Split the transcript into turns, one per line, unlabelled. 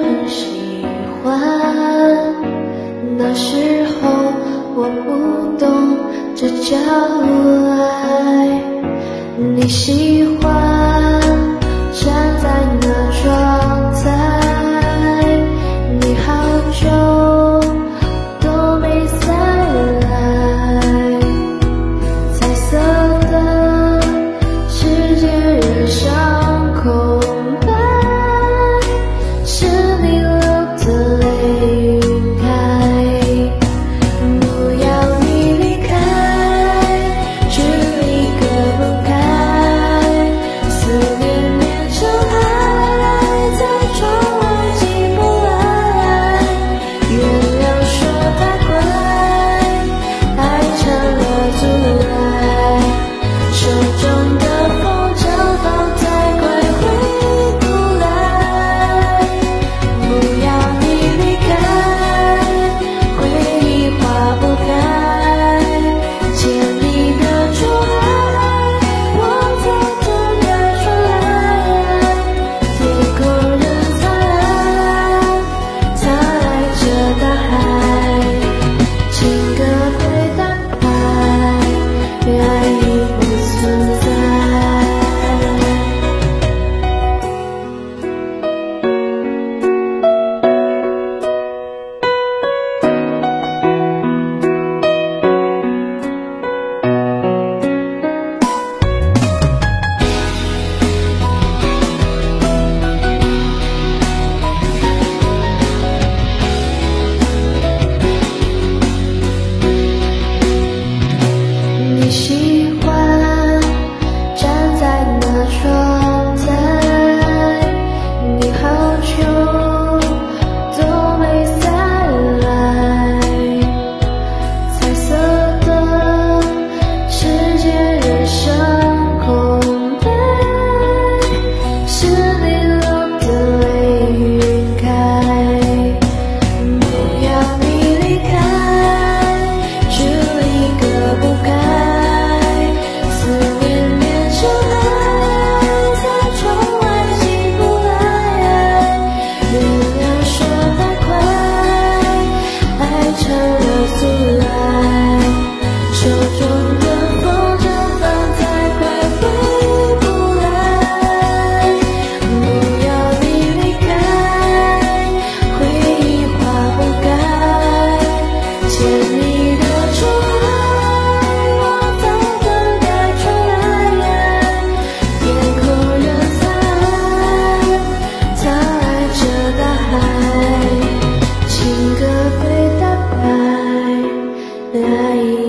很喜欢。那时候我不懂这叫爱你喜欢 that